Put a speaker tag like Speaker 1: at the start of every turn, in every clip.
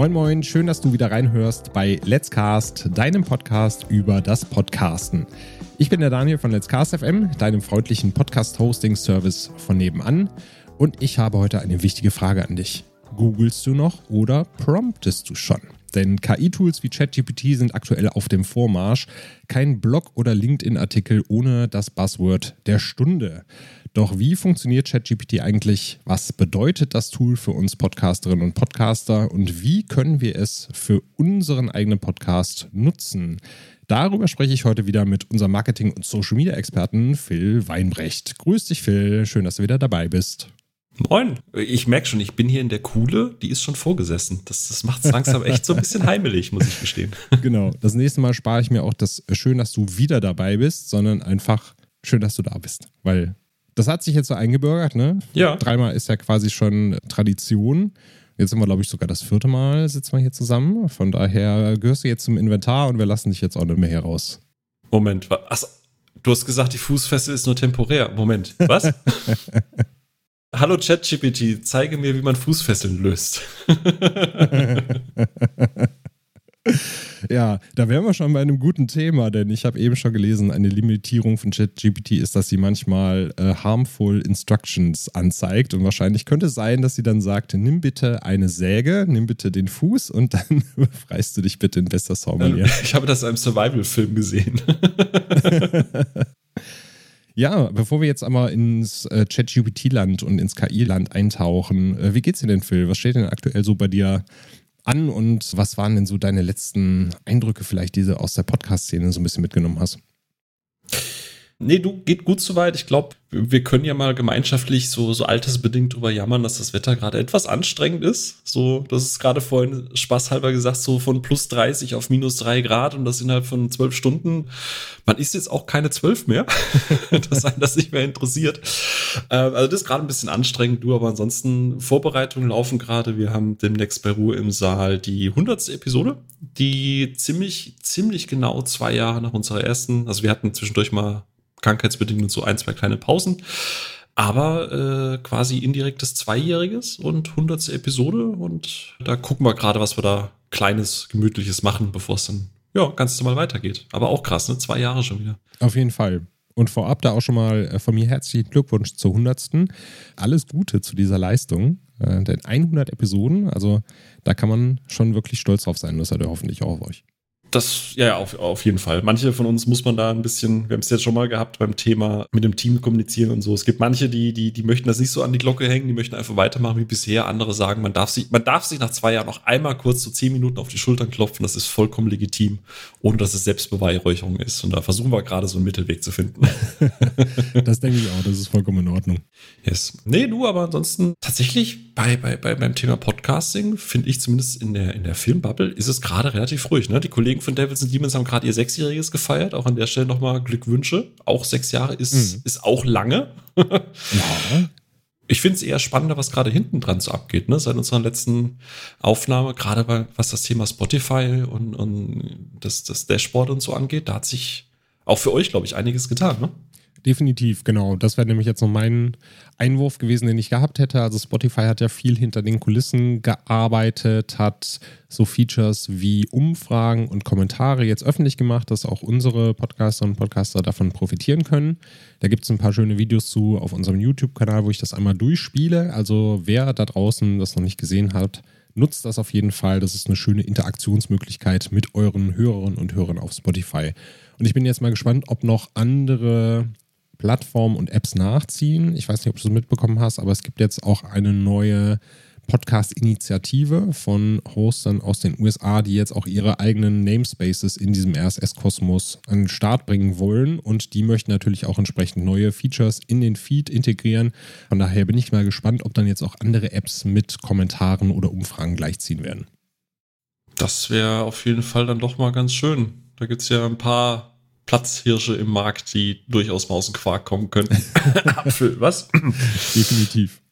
Speaker 1: Moin Moin, schön, dass du wieder reinhörst bei Let's Cast, deinem Podcast über das Podcasten. Ich bin der Daniel von Let's Cast FM, deinem freundlichen Podcast-Hosting-Service von nebenan. Und ich habe heute eine wichtige Frage an dich. Googlest du noch oder promptest du schon? Denn KI-Tools wie ChatGPT sind aktuell auf dem Vormarsch. Kein Blog oder LinkedIn-Artikel ohne das Buzzword der Stunde. Doch wie funktioniert ChatGPT eigentlich? Was bedeutet das Tool für uns Podcasterinnen und Podcaster? Und wie können wir es für unseren eigenen Podcast nutzen? Darüber spreche ich heute wieder mit unserem Marketing- und Social-Media-Experten Phil Weinbrecht. Grüß dich, Phil. Schön, dass du wieder dabei bist.
Speaker 2: Moin. Ich merke schon, ich bin hier in der Kuhle, die ist schon vorgesessen. Das, das macht es langsam echt so ein bisschen heimelig, muss ich gestehen.
Speaker 1: Genau. Das nächste Mal spare ich mir auch das schön, dass du wieder dabei bist, sondern einfach schön, dass du da bist. Weil das hat sich jetzt so eingebürgert, ne?
Speaker 2: Ja.
Speaker 1: Dreimal ist ja quasi schon Tradition. Jetzt sind wir, glaube ich, sogar das vierte Mal sitzen wir hier zusammen. Von daher gehörst du jetzt zum Inventar und wir lassen dich jetzt auch nicht mehr hier raus.
Speaker 2: Moment, achso, du hast gesagt, die Fußfessel ist nur temporär. Moment, was? Hallo ChatGPT, zeige mir, wie man Fußfesseln löst.
Speaker 1: ja, da wären wir schon bei einem guten Thema, denn ich habe eben schon gelesen, eine Limitierung von ChatGPT ist, dass sie manchmal äh, harmful Instructions anzeigt und wahrscheinlich könnte es sein, dass sie dann sagt, nimm bitte eine Säge, nimm bitte den Fuß und dann befreist du dich bitte in bester Sommelier.
Speaker 2: Ich habe das in einem Survival-Film gesehen.
Speaker 1: Ja, bevor wir jetzt einmal ins äh, ChatGPT-Land und ins KI-Land eintauchen, äh, wie geht's dir denn, Phil? Was steht denn aktuell so bei dir an und was waren denn so deine letzten Eindrücke vielleicht, die du aus der Podcast-Szene so ein bisschen mitgenommen hast?
Speaker 2: Nee, du, geht gut soweit. Ich glaube, wir können ja mal gemeinschaftlich so, so altersbedingt drüber jammern, dass das Wetter gerade etwas anstrengend ist. So, das ist gerade vorhin spaßhalber gesagt, so von plus 30 auf minus 3 Grad und das innerhalb von zwölf Stunden. Man ist jetzt auch keine zwölf mehr, dass einen das nicht mehr interessiert. Ähm, also das ist gerade ein bisschen anstrengend, du, aber ansonsten Vorbereitungen laufen gerade. Wir haben demnächst bei Ruhe im Saal die 100. Episode, die ziemlich, ziemlich genau zwei Jahre nach unserer ersten, also wir hatten zwischendurch mal krankheitsbedingt und so ein, zwei kleine Pausen. Aber äh, quasi indirektes Zweijähriges und hundertste Episode. Und da gucken wir gerade, was wir da Kleines, Gemütliches machen, bevor es dann ja, ganz normal weitergeht. Aber auch krass, ne? Zwei Jahre schon wieder.
Speaker 1: Auf jeden Fall. Und vorab da auch schon mal äh, von mir herzlichen Glückwunsch zur 100. Alles Gute zu dieser Leistung. Äh, denn 100 Episoden, also da kann man schon wirklich stolz drauf sein. Das hat er hoffentlich auch auf euch.
Speaker 2: Das, ja, auf, auf jeden Fall. Manche von uns muss man da ein bisschen, wir haben es jetzt schon mal gehabt beim Thema mit dem Team kommunizieren und so. Es gibt manche, die, die, die möchten das nicht so an die Glocke hängen, die möchten einfach weitermachen wie bisher. Andere sagen, man darf sich, man darf sich nach zwei Jahren noch einmal kurz so zehn Minuten auf die Schultern klopfen. Das ist vollkommen legitim, ohne dass es Selbstbeweihräucherung ist. Und da versuchen wir gerade so einen Mittelweg zu finden.
Speaker 1: das denke ich auch, das ist vollkommen in Ordnung.
Speaker 2: Yes. Nee, du, aber ansonsten tatsächlich bei, bei, bei beim Thema Podcasting finde ich zumindest in der, in der Filmbubble ist es gerade relativ ruhig. Ne? Die Kollegen Kollegen von Devils and Demons haben gerade ihr Sechsjähriges gefeiert. Auch an der Stelle nochmal Glückwünsche. Auch sechs Jahre ist, mhm. ist auch lange. ja. Ich finde es eher spannender, was gerade hinten dran so abgeht, ne? Seit unserer letzten Aufnahme, gerade bei, was das Thema Spotify und, und das, das Dashboard und so angeht, da hat sich auch für euch, glaube ich, einiges getan, ne?
Speaker 1: Definitiv, genau. Das wäre nämlich jetzt noch mein Einwurf gewesen, den ich gehabt hätte. Also Spotify hat ja viel hinter den Kulissen gearbeitet, hat so Features wie Umfragen und Kommentare jetzt öffentlich gemacht, dass auch unsere Podcaster und Podcaster davon profitieren können. Da gibt es ein paar schöne Videos zu auf unserem YouTube-Kanal, wo ich das einmal durchspiele. Also wer da draußen das noch nicht gesehen hat, nutzt das auf jeden Fall. Das ist eine schöne Interaktionsmöglichkeit mit euren Hörerinnen und Hörern auf Spotify. Und ich bin jetzt mal gespannt, ob noch andere Plattformen und Apps nachziehen. Ich weiß nicht, ob du es mitbekommen hast, aber es gibt jetzt auch eine neue Podcast-Initiative von Hostern aus den USA, die jetzt auch ihre eigenen Namespaces in diesem RSS-Kosmos an den Start bringen wollen. Und die möchten natürlich auch entsprechend neue Features in den Feed integrieren. Von daher bin ich mal gespannt, ob dann jetzt auch andere Apps mit Kommentaren oder Umfragen gleichziehen werden.
Speaker 2: Das wäre auf jeden Fall dann doch mal ganz schön. Da gibt es ja ein paar Platzhirsche im Markt, die durchaus mal aus dem Quark kommen könnten.
Speaker 1: Apfel, was? Definitiv.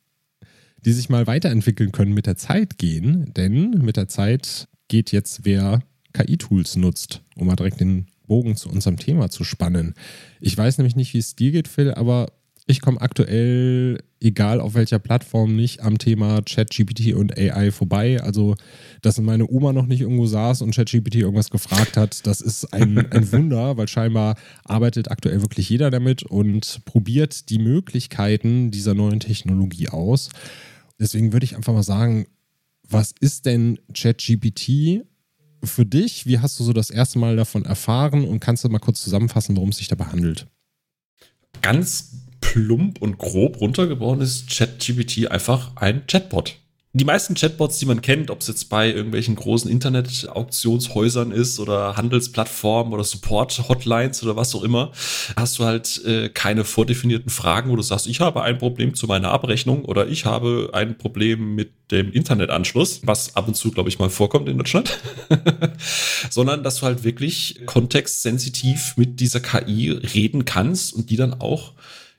Speaker 1: Die sich mal weiterentwickeln können, mit der Zeit gehen, denn mit der Zeit geht jetzt, wer KI-Tools nutzt, um mal direkt den Bogen zu unserem Thema zu spannen. Ich weiß nämlich nicht, wie es dir geht, Phil, aber Ich komme aktuell, egal auf welcher Plattform, nicht am Thema ChatGPT und AI vorbei. Also, dass meine Oma noch nicht irgendwo saß und ChatGPT irgendwas gefragt hat, das ist ein, ein Wunder, weil scheinbar arbeitet aktuell wirklich jeder damit und probiert die Möglichkeiten dieser neuen Technologie aus. Deswegen würde ich einfach mal sagen, was ist denn ChatGPT für dich? Wie hast du so das erste Mal davon erfahren und kannst du mal kurz zusammenfassen, worum es sich dabei handelt?
Speaker 2: Ganz plump und grob runtergebrochen ist ChatGPT einfach ein Chatbot. Die meisten Chatbots, die man kennt, ob es jetzt bei irgendwelchen großen Internet-Auktionshäusern ist oder Handelsplattformen oder Support-Hotlines oder was auch immer, hast du halt äh, keine vordefinierten Fragen, wo du sagst, ich habe ein Problem zu meiner Abrechnung oder ich habe ein Problem mit dem Internetanschluss, was ab und zu, glaube ich, mal vorkommt in Deutschland, sondern dass du halt wirklich kontextsensitiv mit dieser KI reden kannst und die dann auch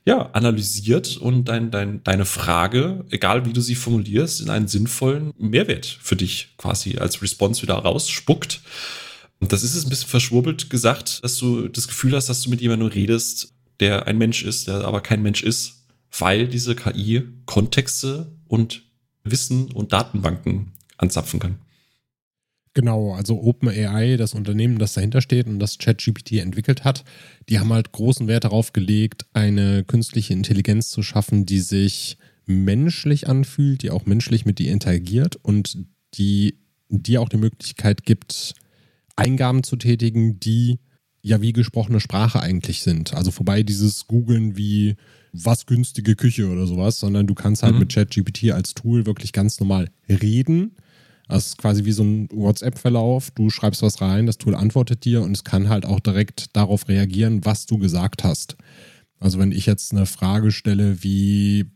Speaker 2: ja, analysiert und dein, dein, deine Frage, egal wie du sie formulierst, in einen sinnvollen Mehrwert für dich quasi als Response wieder rausspuckt. Und das ist es ein bisschen verschwurbelt gesagt, dass du das Gefühl hast, dass du mit jemandem redest, der ein Mensch ist, der aber kein Mensch ist, weil diese KI Kontexte und Wissen und Datenbanken anzapfen kann.
Speaker 1: Genau, also OpenAI, das Unternehmen, das dahinter steht und das ChatGPT entwickelt hat, die haben halt großen Wert darauf gelegt, eine künstliche Intelligenz zu schaffen, die sich menschlich anfühlt, die auch menschlich mit dir interagiert und die dir auch die Möglichkeit gibt, Eingaben zu tätigen, die ja wie gesprochene Sprache eigentlich sind. Also vorbei dieses Googeln wie was günstige Küche oder sowas, sondern du kannst halt mhm. mit ChatGPT als Tool wirklich ganz normal reden das ist quasi wie so ein WhatsApp-Verlauf. Du schreibst was rein, das Tool antwortet dir und es kann halt auch direkt darauf reagieren, was du gesagt hast. Also wenn ich jetzt eine Frage stelle wie,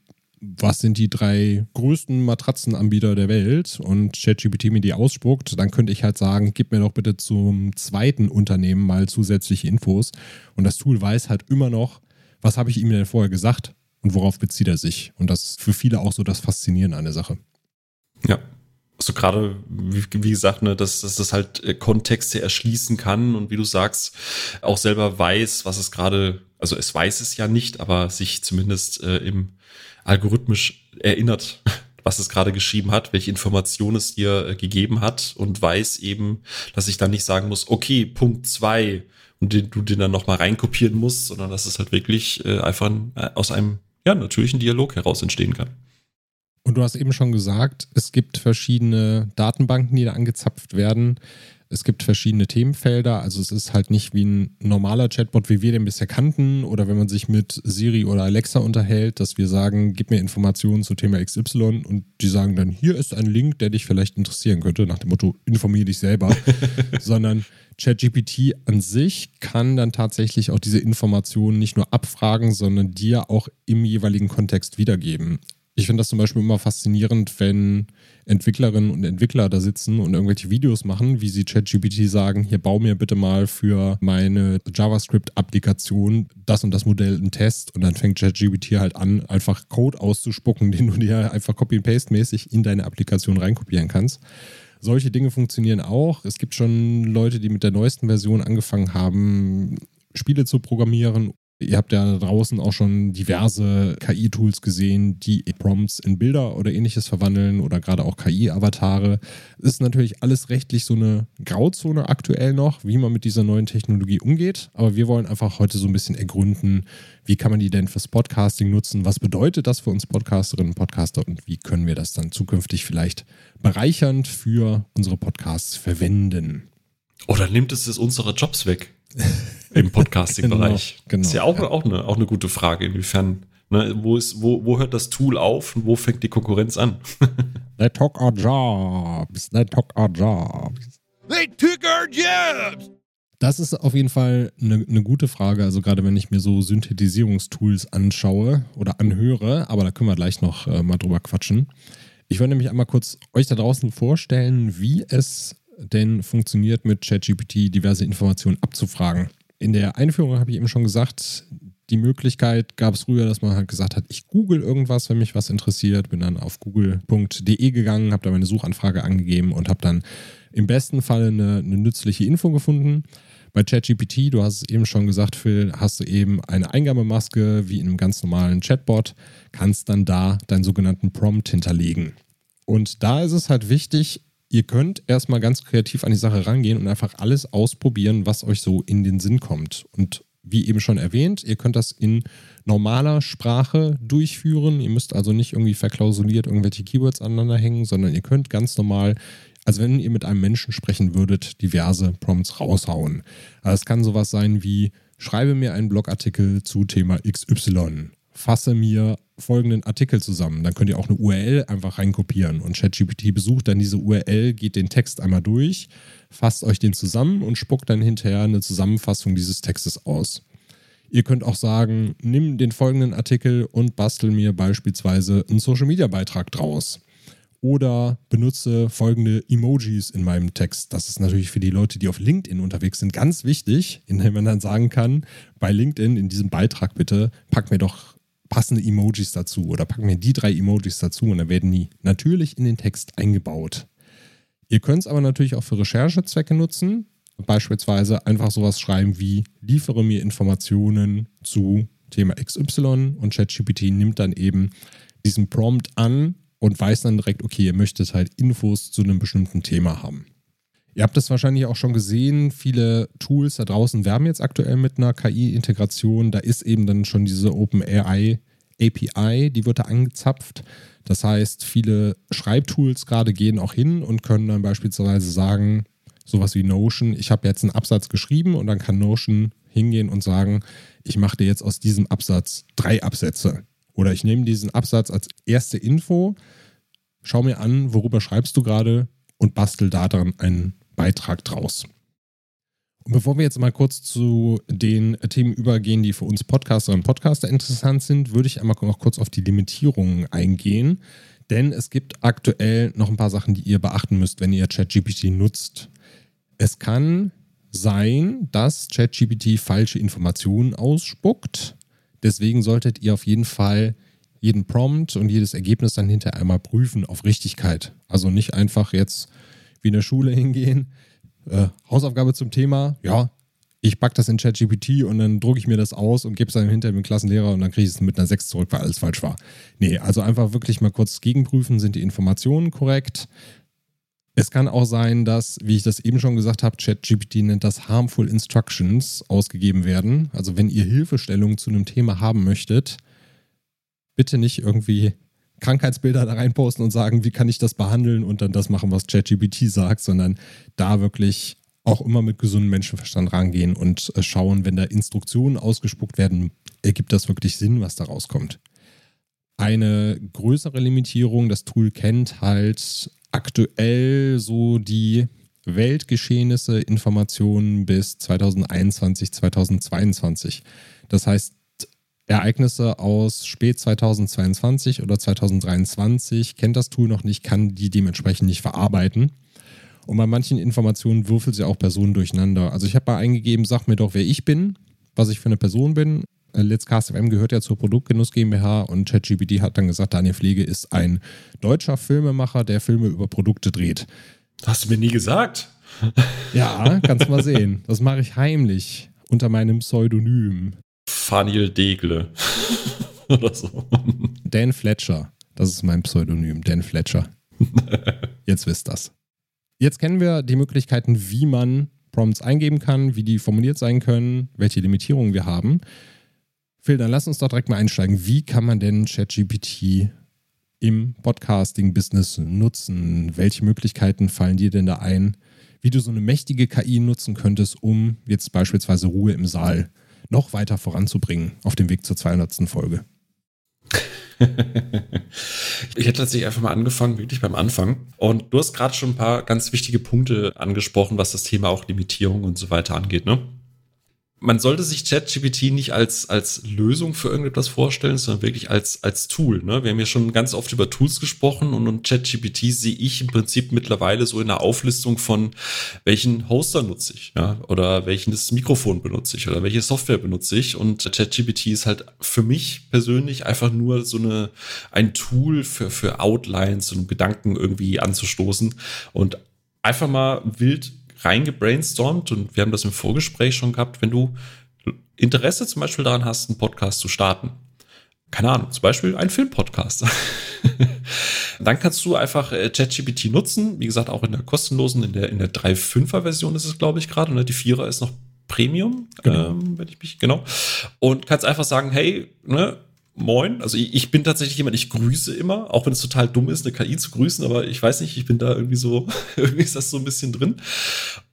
Speaker 1: was sind die drei größten Matratzenanbieter der Welt und ChatGPT mir die ausspuckt, dann könnte ich halt sagen, gib mir doch bitte zum zweiten Unternehmen mal zusätzliche Infos. Und das Tool weiß halt immer noch, was habe ich ihm denn vorher gesagt und worauf bezieht er sich. Und das ist für viele auch so das Faszinierende an der Sache.
Speaker 2: Ja, so gerade, wie, wie, gesagt, ne, dass, dass das halt äh, Kontexte erschließen kann und wie du sagst, auch selber weiß, was es gerade, also es weiß es ja nicht, aber sich zumindest äh, im algorithmisch erinnert, was es gerade geschrieben hat, welche Informationen es dir äh, gegeben hat und weiß eben, dass ich dann nicht sagen muss, okay, Punkt zwei und den, du den dann nochmal reinkopieren musst, sondern dass es halt wirklich äh, einfach äh, aus einem ja, natürlichen Dialog heraus entstehen kann.
Speaker 1: Und du hast eben schon gesagt, es gibt verschiedene Datenbanken, die da angezapft werden. Es gibt verschiedene Themenfelder. Also es ist halt nicht wie ein normaler Chatbot, wie wir den bisher kannten. Oder wenn man sich mit Siri oder Alexa unterhält, dass wir sagen, gib mir Informationen zu Thema XY und die sagen dann, hier ist ein Link, der dich vielleicht interessieren könnte, nach dem Motto, informiere dich selber. Sondern ChatGPT an sich kann dann tatsächlich auch diese Informationen nicht nur abfragen, sondern dir auch im jeweiligen Kontext wiedergeben. Ich finde das zum Beispiel immer faszinierend, wenn Entwicklerinnen und Entwickler da sitzen und irgendwelche Videos machen, wie sie ChatGPT sagen, hier bau mir bitte mal für meine JavaScript-Applikation das und das Modell einen Test und dann fängt ChatGPT halt an, einfach Code auszuspucken, den du dir einfach Copy-Paste-mäßig in deine Applikation reinkopieren kannst. Solche Dinge funktionieren auch. Es gibt schon Leute, die mit der neuesten Version angefangen haben, Spiele zu programmieren Ihr habt ja draußen auch schon diverse KI-Tools gesehen, die Prompts in Bilder oder ähnliches verwandeln oder gerade auch KI-Avatare. Ist natürlich alles rechtlich so eine Grauzone aktuell noch, wie man mit dieser neuen Technologie umgeht. Aber wir wollen einfach heute so ein bisschen ergründen, wie kann man die denn fürs Podcasting nutzen? Was bedeutet das für uns Podcasterinnen und Podcaster und wie können wir das dann zukünftig vielleicht bereichernd für unsere Podcasts verwenden?
Speaker 2: Oder nimmt es unsere Jobs weg? im Podcasting-Bereich. genau, genau, ist ja auch, ja. Auch, eine, auch eine gute Frage, inwiefern, ne, wo, ist, wo, wo hört das Tool auf und wo fängt die Konkurrenz an?
Speaker 1: They took our jobs. They took our jobs. They took our jobs. Das ist auf jeden Fall eine, eine gute Frage. Also gerade wenn ich mir so Synthetisierungstools anschaue oder anhöre, aber da können wir gleich noch äh, mal drüber quatschen. Ich wollte nämlich einmal kurz euch da draußen vorstellen, wie es denn funktioniert, mit ChatGPT diverse Informationen abzufragen. In der Einführung habe ich eben schon gesagt, die Möglichkeit gab es früher, dass man halt gesagt hat, ich google irgendwas, wenn mich was interessiert, bin dann auf google.de gegangen, habe da meine Suchanfrage angegeben und habe dann im besten Fall eine, eine nützliche Info gefunden. Bei ChatGPT, du hast es eben schon gesagt, Phil, hast du eben eine Eingabemaske wie in einem ganz normalen Chatbot, kannst dann da deinen sogenannten Prompt hinterlegen. Und da ist es halt wichtig, ihr könnt erstmal ganz kreativ an die Sache rangehen und einfach alles ausprobieren, was euch so in den Sinn kommt. Und wie eben schon erwähnt, ihr könnt das in normaler Sprache durchführen. Ihr müsst also nicht irgendwie verklausuliert irgendwelche Keywords aneinander hängen, sondern ihr könnt ganz normal als wenn ihr mit einem Menschen sprechen würdet, diverse Prompts raushauen. Also es kann sowas sein wie, schreibe mir einen Blogartikel zu Thema XY, fasse mir folgenden Artikel zusammen. Dann könnt ihr auch eine URL einfach reinkopieren und ChatGPT besucht dann diese URL, geht den Text einmal durch, fasst euch den zusammen und spuckt dann hinterher eine Zusammenfassung dieses Textes aus. Ihr könnt auch sagen, nimm den folgenden Artikel und bastel mir beispielsweise einen Social Media Beitrag draus oder benutze folgende Emojis in meinem Text. Das ist natürlich für die Leute, die auf LinkedIn unterwegs sind, ganz wichtig, indem man dann sagen kann, bei LinkedIn in diesem Beitrag bitte, pack mir doch passende Emojis dazu oder pack mir die drei Emojis dazu und dann werden die natürlich in den Text eingebaut. Ihr könnt es aber natürlich auch für Recherchezwecke nutzen. Beispielsweise einfach sowas schreiben wie liefere mir Informationen zu Thema XY und ChatGPT nimmt dann eben diesen Prompt an und weiß dann direkt, okay, ihr möchtet halt Infos zu einem bestimmten Thema haben. Ihr habt das wahrscheinlich auch schon gesehen, viele Tools da draußen werben jetzt aktuell mit einer KI-Integration. Da ist eben dann schon diese OpenAI API, die wird da angezapft. Das heißt, viele Schreibtools gerade gehen auch hin und können dann beispielsweise sagen, sowas wie Notion, ich habe jetzt einen Absatz geschrieben und dann kann Notion hingehen und sagen, ich mache dir jetzt aus diesem Absatz drei Absätze. Oder ich nehme diesen Absatz als erste Info, schau mir an, worüber schreibst du gerade und bastel da dann einen Beitrag draus. Und bevor wir jetzt mal kurz zu den Themen übergehen, die für uns Podcaster und Podcaster interessant sind, würde ich einmal noch kurz auf die Limitierungen eingehen. Denn es gibt aktuell noch ein paar Sachen, die ihr beachten müsst, wenn ihr ChatGPT nutzt. Es kann sein, dass ChatGPT falsche Informationen ausspuckt. Deswegen solltet ihr auf jeden Fall jeden Prompt und jedes Ergebnis dann hinterher einmal prüfen auf Richtigkeit. Also nicht einfach jetzt wie in der Schule hingehen, äh, Hausaufgabe zum Thema, ja, ich packe das in ChatGPT und dann drucke ich mir das aus und gebe es dann hinterher dem Klassenlehrer und dann kriege ich es mit einer 6 zurück, weil alles falsch war. Nee, also einfach wirklich mal kurz gegenprüfen, sind die Informationen korrekt? Es kann auch sein, dass, wie ich das eben schon gesagt habe, ChatGPT nennt das Harmful Instructions ausgegeben werden. Also wenn ihr Hilfestellungen zu einem Thema haben möchtet, bitte nicht irgendwie Krankheitsbilder da reinposten und sagen, wie kann ich das behandeln und dann das machen, was ChatGPT sagt, sondern da wirklich auch immer mit gesundem Menschenverstand rangehen und äh, schauen, wenn da Instruktionen ausgespuckt werden, ergibt das wirklich Sinn, was da rauskommt. Eine größere Limitierung, das Tool kennt halt aktuell so die Weltgeschehnisse, Informationen bis 2021, 2022. Das heißt, Ereignisse aus spät 2022 oder 2023 kennt das Tool noch nicht, kann die dementsprechend nicht verarbeiten. Und bei manchen Informationen würfelt sie auch Personen durcheinander. Also ich habe mal eingegeben, sag mir doch, wer ich bin, was ich für eine Person bin. Äh, Let's Cast FM gehört ja zur Produktgenuss GmbH und ChatGPT hat dann gesagt, Daniel Pflege ist ein deutscher Filmemacher, der Filme über Produkte dreht.
Speaker 2: Hast du mir nie gesagt?
Speaker 1: Ja, kannst mal sehen. Das mache ich heimlich unter meinem Pseudonym.
Speaker 2: Fanil Degle. Oder so.
Speaker 1: Dan Fletcher. Das ist mein Pseudonym, Dan Fletcher. Jetzt wisst das. Jetzt kennen wir die Möglichkeiten, wie man Prompts eingeben kann, wie die formuliert sein können, welche Limitierungen wir haben. Phil, dann lass uns doch direkt mal einsteigen. Wie kann man denn ChatGPT im Podcasting-Business nutzen? Welche Möglichkeiten fallen dir denn da ein, wie du so eine mächtige KI nutzen könntest, um jetzt beispielsweise Ruhe im Saal noch weiter voranzubringen auf dem Weg zur 200. Folge?
Speaker 2: ich hätte tatsächlich einfach mal angefangen, wirklich beim Anfang. Und du hast gerade schon ein paar ganz wichtige Punkte angesprochen, was das Thema auch Limitierung und so weiter angeht, ne? Man sollte sich ChatGPT nicht als, als Lösung für irgendetwas vorstellen, sondern wirklich als, als Tool. Ne? Wir haben ja schon ganz oft über Tools gesprochen und, ChatGPT sehe ich im Prinzip mittlerweile so in der Auflistung von, welchen Hoster nutze ich, ja, oder welches Mikrofon benutze ich oder welche Software benutze ich. Und ChatGPT ist halt für mich persönlich einfach nur so eine, ein Tool für, für Outlines und Gedanken irgendwie anzustoßen und einfach mal wild reingebrainstormt und wir haben das im Vorgespräch schon gehabt, wenn du Interesse zum Beispiel daran hast, einen Podcast zu starten, keine Ahnung, zum Beispiel ein Filmpodcast. dann kannst du einfach äh, ChatGPT nutzen. Wie gesagt, auch in der kostenlosen, in der, in der 3.5er Version ist es, glaube ich, gerade. Ne? Die 4er ist noch Premium, genau. ähm, wenn ich mich, genau. Und kannst einfach sagen, hey, ne, Moin. Also ich, ich, bin tatsächlich jemand, ich grüße immer, auch wenn es total dumm ist, eine KI zu grüßen, aber ich weiß nicht, ich bin da irgendwie so, irgendwie ist das so ein bisschen drin.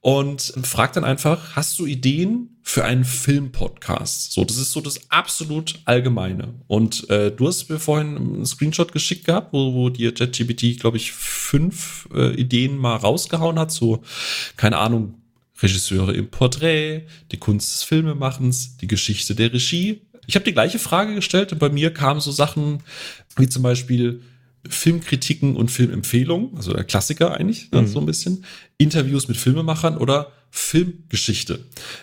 Speaker 2: Und frag dann einfach, hast du Ideen für einen Filmpodcast? So, das ist so das absolut Allgemeine. Und äh, du hast mir vorhin einen Screenshot geschickt gehabt, wo, wo dir ChatGPT, glaube ich, fünf äh, Ideen mal rausgehauen hat. So, keine Ahnung, Regisseure im Porträt, die Kunst des Filmemachens, die Geschichte der Regie, ich habe die gleiche Frage gestellt und bei mir kamen so Sachen wie zum Beispiel Filmkritiken und Filmempfehlungen, also der Klassiker eigentlich, ne, mhm. so ein bisschen, Interviews mit Filmemachern oder Filmgeschichte.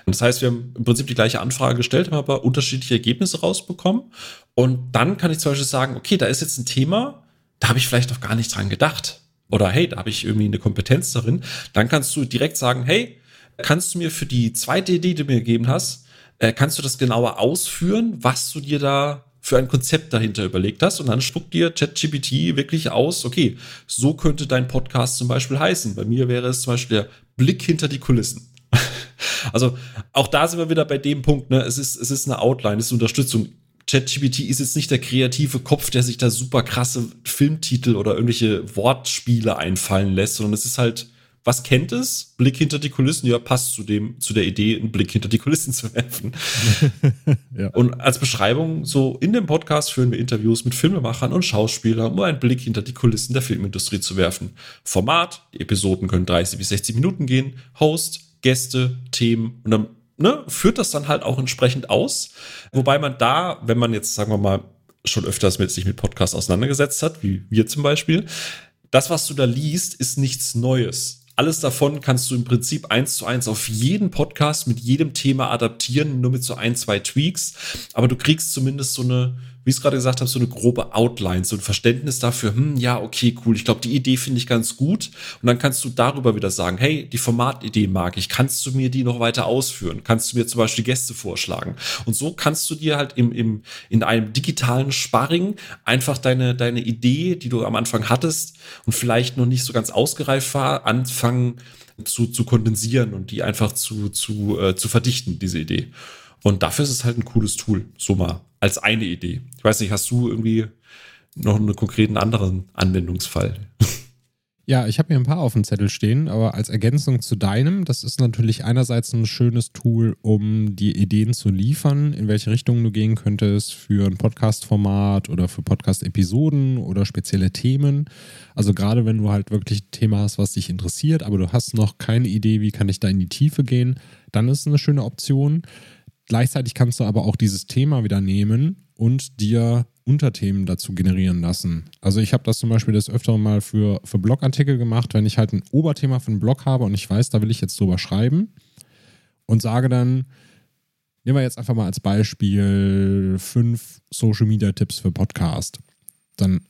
Speaker 2: Und das heißt, wir haben im Prinzip die gleiche Anfrage gestellt, haben aber unterschiedliche Ergebnisse rausbekommen. Und dann kann ich zum Beispiel sagen, okay, da ist jetzt ein Thema, da habe ich vielleicht noch gar nicht dran gedacht. Oder hey, da habe ich irgendwie eine Kompetenz darin. Dann kannst du direkt sagen, hey, kannst du mir für die zweite Idee, die du mir gegeben hast, äh, kannst du das genauer ausführen, was du dir da für ein Konzept dahinter überlegt hast und dann spuckt dir ChatGPT wirklich aus, okay, so könnte dein Podcast zum Beispiel heißen. Bei mir wäre es zum Beispiel der Blick hinter die Kulissen. also auch da sind wir wieder bei dem Punkt, ne? es, ist, es ist eine Outline, es ist Unterstützung. ChatGPT ist jetzt nicht der kreative Kopf, der sich da super krasse Filmtitel oder irgendwelche Wortspiele einfallen lässt, sondern es ist halt was kennt es? Blick hinter die Kulissen, ja, passt zu dem, zu der Idee, einen Blick hinter die Kulissen zu werfen. ja. Und als Beschreibung, so in dem Podcast führen wir Interviews mit Filmemachern und Schauspielern, um einen Blick hinter die Kulissen der Filmindustrie zu werfen. Format, die Episoden können 30 bis 60 Minuten gehen, Host, Gäste, Themen und dann ne, führt das dann halt auch entsprechend aus. Wobei man da, wenn man jetzt, sagen wir mal, schon öfters mit sich mit Podcasts auseinandergesetzt hat, wie wir zum Beispiel, das, was du da liest, ist nichts Neues. Alles davon kannst du im Prinzip eins zu eins auf jeden Podcast mit jedem Thema adaptieren, nur mit so ein, zwei Tweaks. Aber du kriegst zumindest so eine, wie ich es gerade gesagt habe, so eine grobe Outline, so ein Verständnis dafür, hm, ja, okay, cool, ich glaube, die Idee finde ich ganz gut. Und dann kannst du darüber wieder sagen, hey, die Formatidee mag ich, kannst du mir die noch weiter ausführen? Kannst du mir zum Beispiel Gäste vorschlagen? Und so kannst du dir halt im, im, in einem digitalen Sparring einfach deine, deine Idee, die du am Anfang hattest und vielleicht noch nicht so ganz ausgereift war, anfangen zu, zu kondensieren und die einfach zu, zu, äh, zu verdichten, diese Idee. Und dafür ist es halt ein cooles Tool, so mal als eine Idee. Ich weiß nicht, hast du irgendwie noch einen konkreten anderen Anwendungsfall?
Speaker 1: Ja, ich habe hier ein paar auf dem Zettel stehen, aber als Ergänzung zu deinem, das ist natürlich einerseits ein schönes Tool, um die Ideen zu liefern, in welche Richtung du gehen könntest für ein Podcast-Format oder für Podcast-Episoden oder spezielle Themen. Also gerade wenn du halt wirklich ein Thema hast, was dich interessiert, aber du hast noch keine Idee, wie kann ich da in die Tiefe gehen, dann ist es eine schöne Option. Gleichzeitig kannst du aber auch dieses Thema wieder nehmen und dir Unterthemen dazu generieren lassen. Also ich habe das zum Beispiel das öfter mal für, für Blogartikel gemacht, wenn ich halt ein Oberthema für einen Blog habe und ich weiß, da will ich jetzt drüber schreiben und sage dann, nehmen wir jetzt einfach mal als Beispiel fünf Social Media Tipps für Podcast. Dann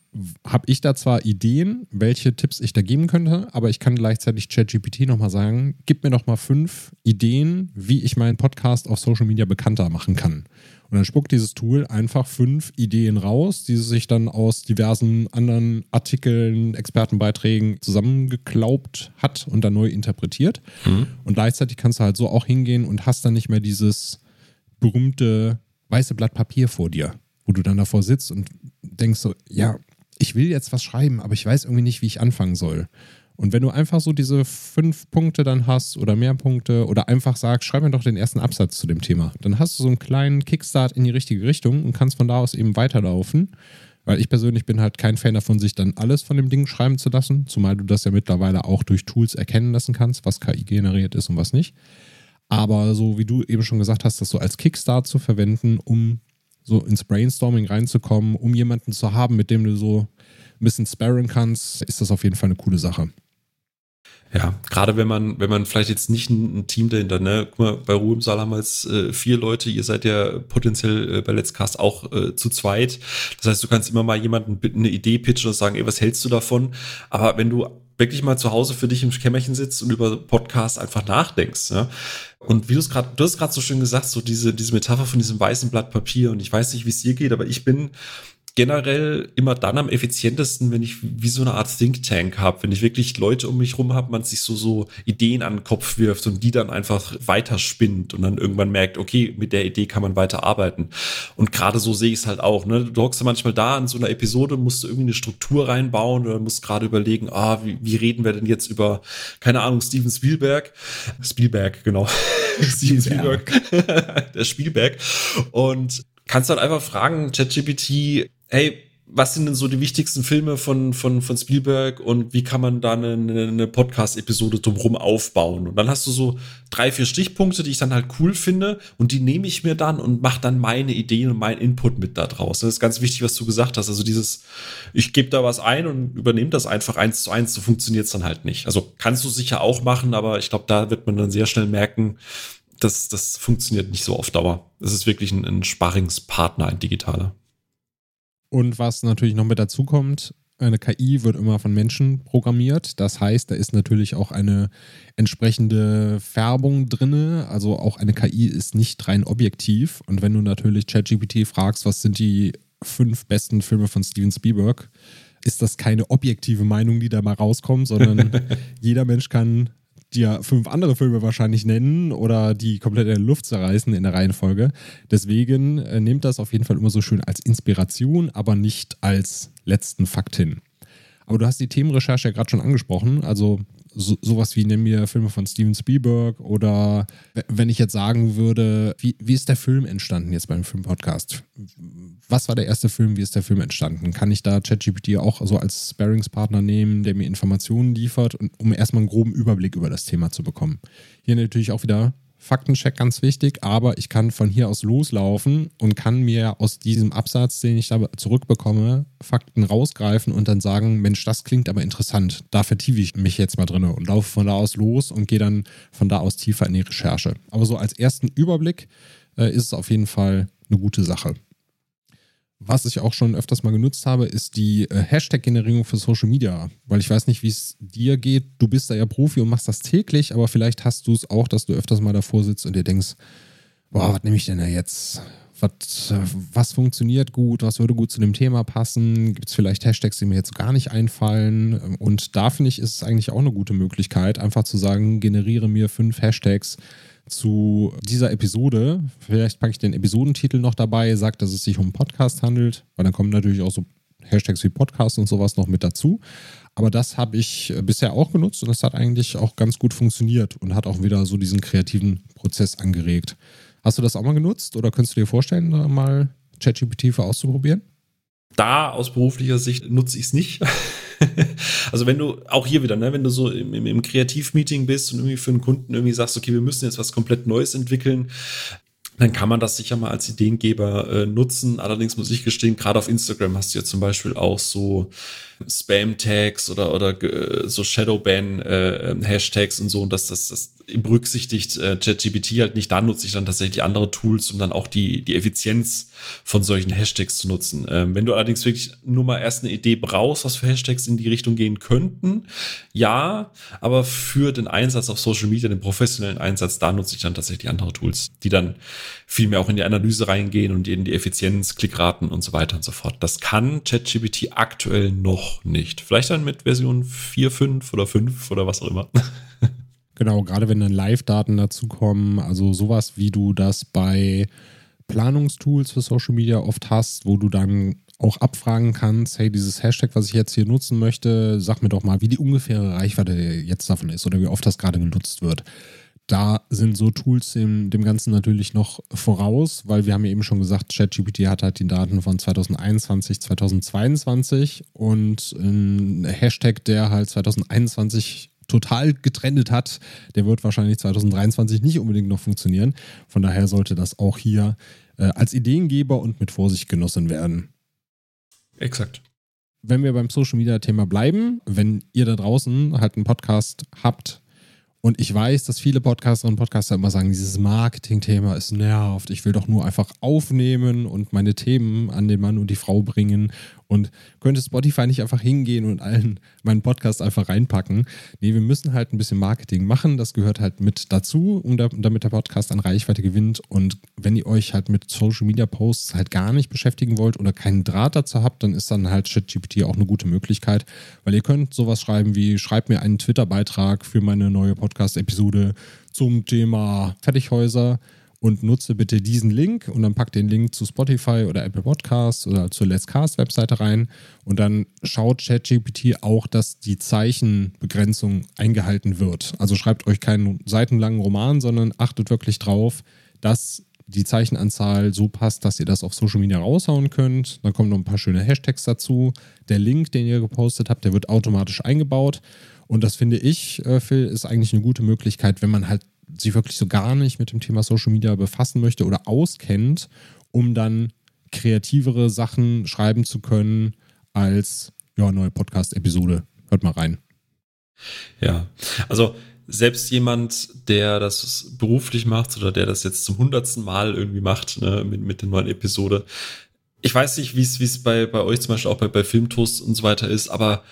Speaker 1: habe ich da zwar Ideen, welche Tipps ich da geben könnte, aber ich kann gleichzeitig ChatGPT nochmal sagen, gib mir doch mal fünf Ideen, wie ich meinen Podcast auf Social Media bekannter machen kann. Und dann spuckt dieses Tool einfach fünf Ideen raus, die sich dann aus diversen anderen Artikeln, Expertenbeiträgen zusammengeklaubt hat und dann neu interpretiert. Mhm. Und gleichzeitig kannst du halt so auch hingehen und hast dann nicht mehr dieses berühmte weiße Blatt Papier vor dir, wo du dann davor sitzt und denkst so, ja, ich will jetzt was schreiben, aber ich weiß irgendwie nicht, wie ich anfangen soll. Und wenn du einfach so diese fünf Punkte dann hast oder mehr Punkte oder einfach sagst, schreib mir doch den ersten Absatz zu dem Thema, dann hast du so einen kleinen Kickstart in die richtige Richtung und kannst von da aus eben weiterlaufen. Weil ich persönlich bin halt kein Fan davon, sich dann alles von dem Ding schreiben zu lassen, zumal du das ja mittlerweile auch durch Tools erkennen lassen kannst, was KI generiert ist und was nicht. Aber so wie du eben schon gesagt hast, das so als Kickstart zu verwenden, um so ins Brainstorming reinzukommen, um jemanden zu haben, mit dem du so ein bisschen sparren kannst, ist das auf jeden Fall eine coole Sache.
Speaker 2: Ja, gerade wenn man, wenn man vielleicht jetzt nicht ein, ein, Team dahinter, ne, guck mal, bei Ruhe im Saal haben wir jetzt äh, vier Leute, ihr seid ja potenziell äh, bei Let's Cast auch äh, zu zweit. Das heißt, du kannst immer mal jemanden eine Idee pitchen und sagen, ey, was hältst du davon? Aber wenn du wirklich mal zu Hause für dich im Kämmerchen sitzt und über Podcast einfach nachdenkst, ja. Und wie du es gerade, du hast gerade so schön gesagt, so diese, diese Metapher von diesem weißen Blatt Papier und ich weiß nicht, wie es dir geht, aber ich bin generell immer dann am effizientesten, wenn ich wie so eine Art Think Tank habe, wenn ich wirklich Leute um mich rum habe, man sich so so Ideen an den Kopf wirft und die dann einfach weiterspinnt und dann irgendwann merkt, okay, mit der Idee kann man weiter arbeiten. Und gerade so sehe ich es halt auch. Ne? Du hockst ja manchmal da in so einer Episode, musst du irgendwie eine Struktur reinbauen oder musst gerade überlegen, ah, wie, wie reden wir denn jetzt über, keine Ahnung, Steven Spielberg? Spielberg, genau. Steven Spielberg. der Spielberg. Und kannst dann einfach fragen, ChatGPT, hey, was sind denn so die wichtigsten Filme von, von, von Spielberg und wie kann man da eine, eine Podcast-Episode drumherum aufbauen? Und dann hast du so drei, vier Stichpunkte, die ich dann halt cool finde und die nehme ich mir dann und mache dann meine Ideen und meinen Input mit da draus. Das ist ganz wichtig, was du gesagt hast. Also dieses, ich gebe da was ein und übernehme das einfach eins zu eins, so funktioniert es dann halt nicht. Also kannst du sicher auch machen, aber ich glaube, da wird man dann sehr schnell merken, das, das funktioniert nicht so auf Dauer. Es ist wirklich ein, ein Sparringspartner, ein digitaler.
Speaker 1: Und was natürlich noch mit dazu kommt, eine KI wird immer von Menschen programmiert. Das heißt, da ist natürlich auch eine entsprechende Färbung drin. Also auch eine KI ist nicht rein objektiv. Und wenn du natürlich ChatGPT fragst, was sind die fünf besten Filme von Steven Spielberg, ist das keine objektive Meinung, die da mal rauskommt, sondern jeder Mensch kann dir fünf andere Filme wahrscheinlich nennen oder die komplett in der Luft zerreißen in der Reihenfolge. Deswegen äh, nehmt das auf jeden Fall immer so schön als Inspiration, aber nicht als letzten Fakt hin. Aber du hast die Themenrecherche ja gerade schon angesprochen. Also so, sowas wie nimm mir Filme von Steven Spielberg oder wenn ich jetzt sagen würde, wie, wie ist der Film entstanden jetzt beim Filmpodcast? Was war der erste Film? Wie ist der Film entstanden? Kann ich da ChatGPT auch so als Sparingspartner nehmen, der mir Informationen liefert, um erstmal einen groben Überblick über das Thema zu bekommen? Hier natürlich auch wieder Faktencheck ganz wichtig, aber ich kann von hier aus loslaufen und kann mir aus diesem Absatz, den ich da zurückbekomme, Fakten rausgreifen und dann sagen, Mensch, das klingt aber interessant, da vertiefe ich mich jetzt mal drin und laufe von da aus los und gehe dann von da aus tiefer in die Recherche. Aber so als ersten Überblick äh, ist es auf jeden Fall eine gute Sache. Was ich auch schon öfters mal genutzt habe, ist die äh, Hashtag-Generierung für Social Media. Weil ich weiß nicht, wie es dir geht. Du bist da ja Profi und machst das täglich, aber vielleicht hast du es auch, dass du öfters mal davor sitzt und dir denkst, boah, was nehme ich denn da jetzt? Was, was funktioniert gut? Was würde gut zu dem Thema passen? Gibt es vielleicht Hashtags, die mir jetzt gar nicht einfallen? Und da finde ich, ist es eigentlich auch eine gute Möglichkeit, einfach zu sagen, generiere mir fünf Hashtags, zu dieser Episode. Vielleicht packe ich den Episodentitel noch dabei, sagt, dass es sich um einen Podcast handelt, weil dann kommen natürlich auch so Hashtags wie Podcast und sowas noch mit dazu. Aber das habe ich bisher auch genutzt und das hat eigentlich auch ganz gut funktioniert und hat auch wieder so diesen kreativen Prozess angeregt. Hast du das auch mal genutzt oder könntest du dir vorstellen, mal ChatGPT für auszuprobieren?
Speaker 2: Da aus beruflicher Sicht nutze ich es nicht. also wenn du, auch hier wieder, ne, wenn du so im, im, im Kreativmeeting bist und irgendwie für einen Kunden irgendwie sagst, okay, wir müssen jetzt was komplett Neues entwickeln, dann kann man das sicher mal als Ideengeber äh, nutzen. Allerdings muss ich gestehen, gerade auf Instagram hast du ja zum Beispiel auch so Spam-Tags oder, oder äh, so Shadowban-Hashtags äh, und so, und dass das, das berücksichtigt äh, ChatGPT halt nicht. Da nutze ich dann tatsächlich andere Tools, um dann auch die, die Effizienz von solchen Hashtags zu nutzen. Ähm, wenn du allerdings wirklich nur mal erst eine Idee brauchst, was für Hashtags in die Richtung gehen könnten, ja, aber für den Einsatz auf Social Media, den professionellen Einsatz, da nutze ich dann tatsächlich andere Tools, die dann viel mehr auch in die Analyse reingehen und in die Effizienz, Klickraten und so weiter und so fort. Das kann ChatGPT aktuell noch nicht. Vielleicht dann mit Version 4, 5 oder 5 oder was auch immer.
Speaker 1: Genau, gerade wenn dann Live-Daten dazukommen, also sowas wie du das bei Planungstools für Social Media oft hast, wo du dann auch abfragen kannst, hey, dieses Hashtag, was ich jetzt hier nutzen möchte, sag mir doch mal, wie die ungefähre Reichweite jetzt davon ist oder wie oft das gerade genutzt wird. Da sind so Tools dem, dem Ganzen natürlich noch voraus, weil wir haben ja eben schon gesagt, ChatGPT hat halt die Daten von 2021, 2022 und ein Hashtag, der halt 2021 total getrendet hat, der wird wahrscheinlich 2023 nicht unbedingt noch funktionieren. Von daher sollte das auch hier äh, als Ideengeber und mit Vorsicht genossen werden.
Speaker 2: Exakt.
Speaker 1: wenn wir beim Social Media Thema bleiben, wenn ihr da draußen halt einen Podcast habt, und ich weiß, dass viele Podcaster und Podcaster immer sagen, dieses Marketing-Thema ist nervt. Ich will doch nur einfach aufnehmen und meine Themen an den Mann und die Frau bringen. Und könnte Spotify nicht einfach hingehen und allen meinen Podcast einfach reinpacken? Nee, wir müssen halt ein bisschen Marketing machen. Das gehört halt mit dazu, um da, damit der Podcast an Reichweite gewinnt. Und wenn ihr euch halt mit Social Media Posts halt gar nicht beschäftigen wollt oder keinen Draht dazu habt, dann ist dann halt ChatGPT auch eine gute Möglichkeit, weil ihr könnt sowas schreiben wie, schreibt mir einen Twitter-Beitrag für meine neue Podcast-Episode zum Thema Fertighäuser und nutze bitte diesen Link und dann pack den Link zu Spotify oder Apple Podcasts oder zur Let's Cast Webseite rein und dann schaut ChatGPT auch, dass die Zeichenbegrenzung eingehalten wird. Also schreibt euch keinen seitenlangen Roman, sondern achtet wirklich drauf, dass die Zeichenanzahl so passt, dass ihr das auf Social Media raushauen könnt. Dann kommen noch ein paar schöne Hashtags dazu. Der Link, den ihr gepostet habt, der wird automatisch eingebaut. Und das finde ich, äh, Phil, ist eigentlich eine gute Möglichkeit, wenn man halt sich wirklich so gar nicht mit dem Thema Social Media befassen möchte oder auskennt, um dann kreativere Sachen schreiben zu können als ja, neue Podcast-Episode. Hört mal rein.
Speaker 2: Ja, also selbst jemand, der das beruflich macht oder der das jetzt zum hundertsten Mal irgendwie macht ne, mit, mit der neuen Episode. Ich weiß nicht, wie es bei, bei euch zum Beispiel auch bei, bei Filmtoast und so weiter ist, aber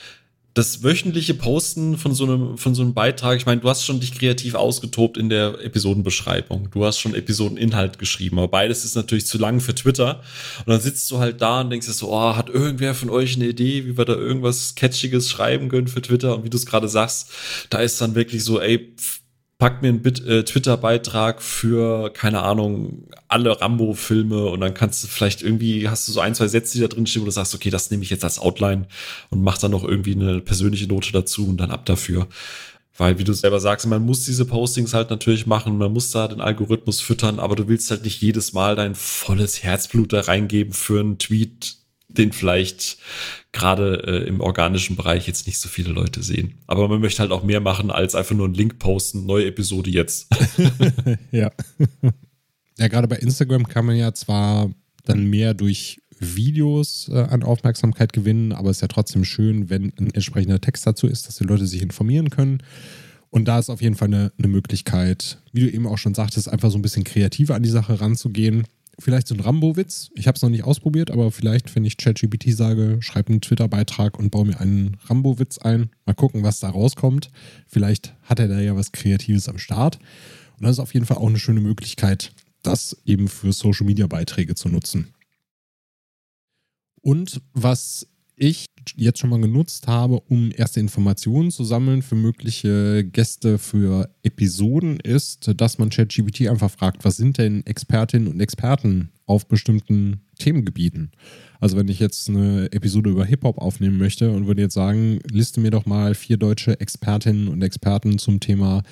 Speaker 2: das wöchentliche Posten von so einem, von so einem Beitrag, ich meine, du hast schon dich kreativ ausgetobt in der Episodenbeschreibung. Du hast schon Episodeninhalt geschrieben, aber beides ist natürlich zu lang für Twitter. Und dann sitzt du halt da und denkst dir so, oh, hat irgendwer von euch eine Idee, wie wir da irgendwas Catchiges schreiben können für Twitter? Und wie du es gerade sagst, da ist dann wirklich so, ey, pff, pack mir einen äh, Twitter-Beitrag für, keine Ahnung, alle Rambo-Filme und dann kannst du vielleicht irgendwie, hast du so ein, zwei Sätze, die da drin stehen, wo du sagst, okay, das nehme ich jetzt als Outline und mach dann noch irgendwie eine persönliche Note dazu und dann ab dafür. Weil, wie du selber sagst, man muss diese Postings halt natürlich machen, man muss da den Algorithmus füttern, aber du willst halt nicht jedes Mal dein volles Herzblut da reingeben für einen Tweet, den vielleicht gerade äh, im organischen Bereich jetzt nicht so viele Leute sehen. Aber man möchte halt auch mehr machen, als einfach nur einen Link posten, neue Episode jetzt.
Speaker 1: ja. Ja, gerade bei Instagram kann man ja zwar dann mehr durch Videos äh, an Aufmerksamkeit gewinnen, aber es ist ja trotzdem schön, wenn ein entsprechender Text dazu ist, dass die Leute sich informieren können. Und da ist auf jeden Fall eine, eine Möglichkeit, wie du eben auch schon sagtest, einfach so ein bisschen kreativer an die Sache ranzugehen vielleicht so ein Rambo-Witz. Ich habe es noch nicht ausprobiert, aber vielleicht, wenn ich ChatGPT sage, schreibe einen Twitter-Beitrag und baue mir einen Rambo-Witz ein. Mal gucken, was da rauskommt. Vielleicht hat er da ja was Kreatives am Start. Und das ist auf jeden Fall auch eine schöne Möglichkeit, das eben für Social-Media-Beiträge zu nutzen. Und was ich jetzt schon mal genutzt habe, um erste Informationen zu sammeln für mögliche Gäste für Episoden, ist, dass man ChatGPT einfach fragt, was sind denn Expertinnen und Experten auf bestimmten Themengebieten? Also wenn ich jetzt eine Episode über Hip-Hop aufnehmen möchte und würde jetzt sagen, liste mir doch mal vier deutsche Expertinnen und Experten zum Thema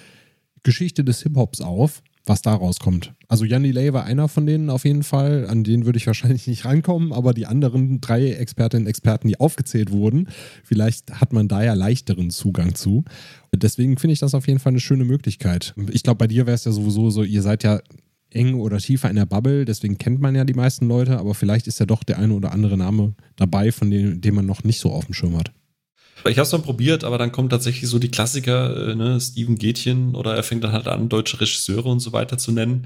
Speaker 1: Geschichte des Hip-Hops auf, was da rauskommt. Also Jan Delay war einer von denen auf jeden Fall. An den würde ich wahrscheinlich nicht rankommen, aber die anderen drei Expertinnen und Experten, die aufgezählt wurden, vielleicht hat man da ja leichteren Zugang zu. Deswegen finde ich das auf jeden Fall eine schöne Möglichkeit. Ich glaube, bei dir wäre es ja sowieso so, ihr seid ja eng oder tiefer in der Bubble, deswegen kennt man ja die meisten Leute, aber vielleicht ist ja doch der eine oder andere Name dabei, von dem, man noch nicht so auf dem Schirm hat.
Speaker 2: Ich habe es dann probiert, aber dann kommen tatsächlich so die Klassiker, äh, ne, Steven Gätchen oder er fängt dann halt an, deutsche Regisseure und so weiter zu nennen.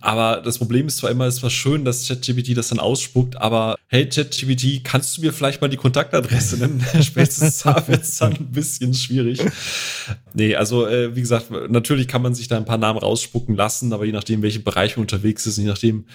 Speaker 2: Aber das Problem ist zwar immer, es war schön, dass ChatGPT das dann ausspuckt, aber hey ChatGPT, kannst du mir vielleicht mal die Kontaktadresse nennen? Spätestens da wird es dann ein bisschen schwierig. Nee, also äh, wie gesagt, natürlich kann man sich da ein paar Namen rausspucken lassen, aber je nachdem, welche Bereiche unterwegs ist, je nachdem,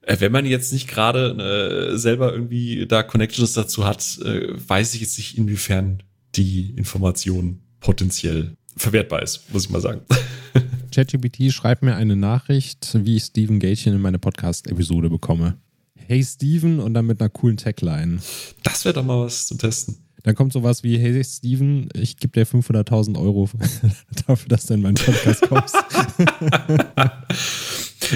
Speaker 2: äh, wenn man jetzt nicht gerade äh, selber irgendwie da Connections dazu hat, äh, weiß ich jetzt nicht, inwiefern die Information potenziell verwertbar ist, muss ich mal sagen.
Speaker 1: ChatGPT schreibt mir eine Nachricht, wie ich Steven Gätchen in meine Podcast-Episode bekomme. Hey Steven und dann mit einer coolen Tagline.
Speaker 2: Das wäre doch mal was zu testen.
Speaker 1: Dann kommt sowas wie, hey Steven, ich gebe dir 500.000 Euro dafür, dass du in meinen Podcast kommst.